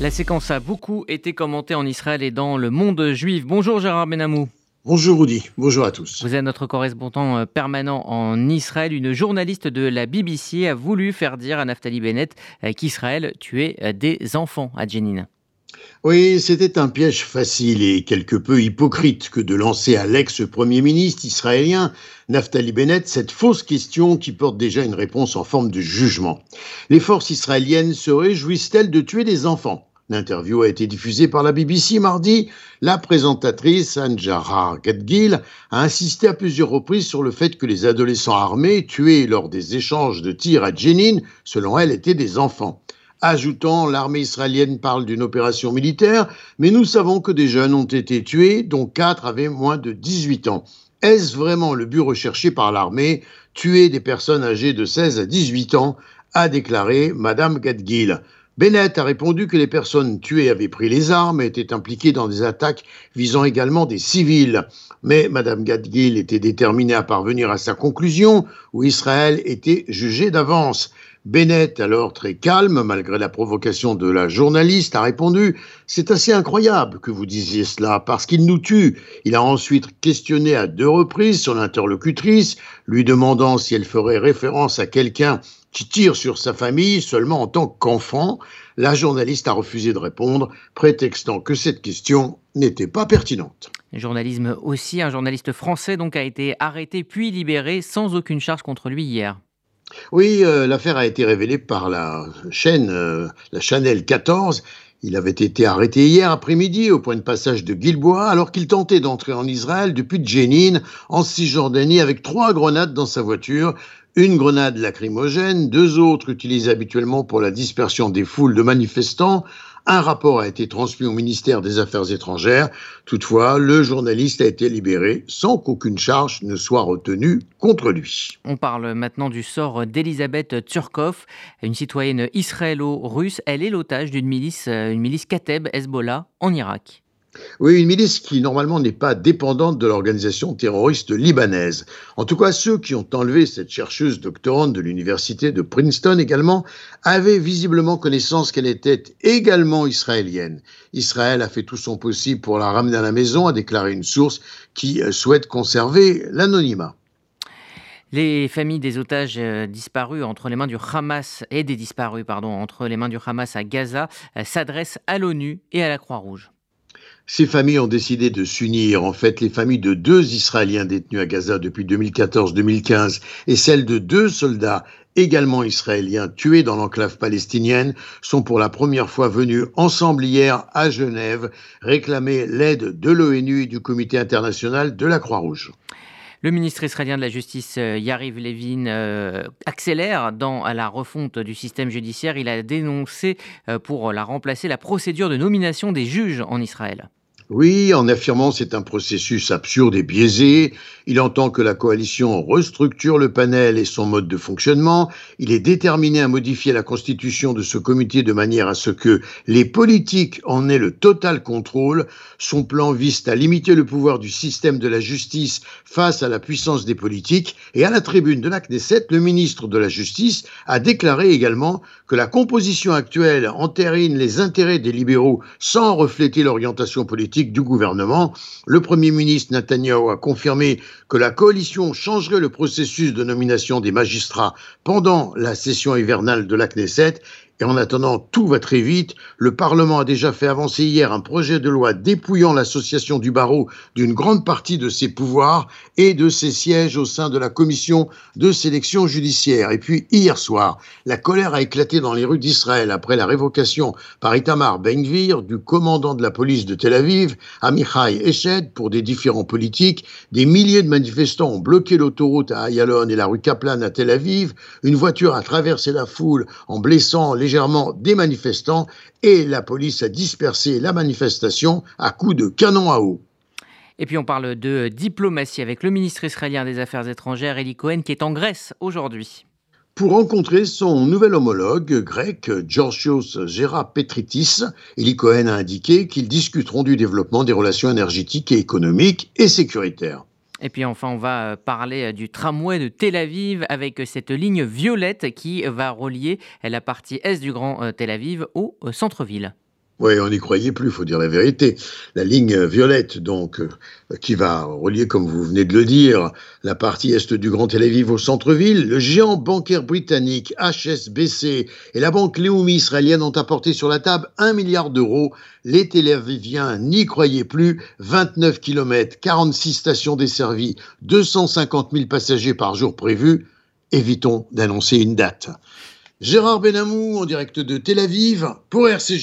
La séquence a beaucoup été commentée en Israël et dans le monde juif. Bonjour Gérard Benamou. Bonjour Rudy, bonjour à tous. Vous êtes notre correspondant euh, permanent en Israël. Une journaliste de la BBC a voulu faire dire à Naftali Bennett euh, qu'Israël tuait euh, des enfants à Jenin. Oui, c'était un piège facile et quelque peu hypocrite que de lancer à l'ex-premier ministre israélien Naftali Bennett cette fausse question qui porte déjà une réponse en forme de jugement. Les forces israéliennes se réjouissent-elles de tuer des enfants? L'interview a été diffusée par la BBC mardi. La présentatrice Anjara Gadgil a insisté à plusieurs reprises sur le fait que les adolescents armés tués lors des échanges de tirs à Jenin, selon elle, étaient des enfants. Ajoutant, l'armée israélienne parle d'une opération militaire, mais nous savons que des jeunes ont été tués, dont quatre avaient moins de 18 ans. Est-ce vraiment le but recherché par l'armée? Tuer des personnes âgées de 16 à 18 ans a déclaré Madame Gadgil. Bennett a répondu que les personnes tuées avaient pris les armes et étaient impliquées dans des attaques visant également des civils. Mais Mme Gadgil était déterminée à parvenir à sa conclusion, où Israël était jugé d'avance. Bennett, alors très calme, malgré la provocation de la journaliste, a répondu C'est assez incroyable que vous disiez cela, parce qu'il nous tue. Il a ensuite questionné à deux reprises son interlocutrice, lui demandant si elle ferait référence à quelqu'un qui tire sur sa famille seulement en tant qu'enfant, la journaliste a refusé de répondre, prétextant que cette question n'était pas pertinente. Journalisme aussi, un journaliste français donc a été arrêté puis libéré sans aucune charge contre lui hier. Oui, euh, l'affaire a été révélée par la chaîne, euh, la Chanel 14. Il avait été arrêté hier après-midi au point de passage de Gilboa alors qu'il tentait d'entrer en Israël depuis Jenin, en Cisjordanie, avec trois grenades dans sa voiture, une grenade lacrymogène, deux autres utilisées habituellement pour la dispersion des foules de manifestants. Un rapport a été transmis au ministère des Affaires étrangères. Toutefois, le journaliste a été libéré sans qu'aucune charge ne soit retenue contre lui. On parle maintenant du sort d'Elisabeth Turkov, une citoyenne israélo-russe. Elle est l'otage d'une milice, une milice Kateb Hezbollah en Irak. Oui, une milice qui normalement n'est pas dépendante de l'organisation terroriste libanaise. En tout cas, ceux qui ont enlevé cette chercheuse doctorante de l'université de Princeton également avaient visiblement connaissance qu'elle était également israélienne. Israël a fait tout son possible pour la ramener à la maison, a déclaré une source qui euh, souhaite conserver l'anonymat. Les familles des otages euh, disparus entre les mains du Hamas et des disparus pardon entre les mains du Hamas à Gaza euh, s'adressent à l'ONU et à la Croix-Rouge. Ces familles ont décidé de s'unir. En fait, les familles de deux Israéliens détenus à Gaza depuis 2014-2015 et celles de deux soldats également israéliens tués dans l'enclave palestinienne sont pour la première fois venus ensemble hier à Genève réclamer l'aide de l'ONU et du Comité international de la Croix-Rouge. Le ministre israélien de la Justice, euh, Yariv Levin, euh, accélère dans la refonte du système judiciaire. Il a dénoncé euh, pour la remplacer la procédure de nomination des juges en Israël. Oui, en affirmant c'est un processus absurde et biaisé, il entend que la coalition restructure le panel et son mode de fonctionnement, il est déterminé à modifier la constitution de ce comité de manière à ce que les politiques en aient le total contrôle, son plan vise à limiter le pouvoir du système de la justice face à la puissance des politiques, et à la tribune de la Knesset, le ministre de la Justice a déclaré également que la composition actuelle entérine les intérêts des libéraux sans refléter l'orientation politique du gouvernement. Le Premier ministre Netanyahu a confirmé que la coalition changerait le processus de nomination des magistrats pendant la session hivernale de la Knesset et en attendant, tout va très vite. Le Parlement a déjà fait avancer hier un projet de loi dépouillant l'association du barreau d'une grande partie de ses pouvoirs et de ses sièges au sein de la commission de sélection judiciaire. Et puis, hier soir, la colère a éclaté dans les rues d'Israël après la révocation par Itamar Ben-Gvir du commandant de la police de Tel Aviv, Amichai Eshed, pour des différents politiques. Des milliers de manifestants ont bloqué l'autoroute à Ayalon et la rue Kaplan à Tel Aviv. Une voiture a traversé la foule en blessant légèrement des manifestants et la police a dispersé la manifestation à coups de canon à eau. Et puis on parle de diplomatie avec le ministre israélien des Affaires étrangères, Eli Cohen, qui est en Grèce aujourd'hui. Pour rencontrer son nouvel homologue grec, Georgios Gerapetritis, Eli Cohen a indiqué qu'ils discuteront du développement des relations énergétiques et économiques et sécuritaires. Et puis enfin, on va euh, parler euh, du tramway de Tel Aviv avec euh, cette ligne violette qui va relier la partie est du Grand Tel Aviv au centre-ville. Oui, on n'y croyait plus, il faut dire la vérité. La ligne violette, donc, euh, qui va relier, comme vous venez de le dire, la partie est du Grand Tel Aviv au centre-ville, le géant bancaire britannique HSBC et la banque Leumi israélienne ont apporté sur la table un milliard d'euros. Les Tel Aviviens n'y croyaient plus. 29 km, 46 stations desservies, 250 000 passagers par jour prévus. Évitons d'annoncer une date. Gérard Benamou en direct de Tel Aviv pour RCJ.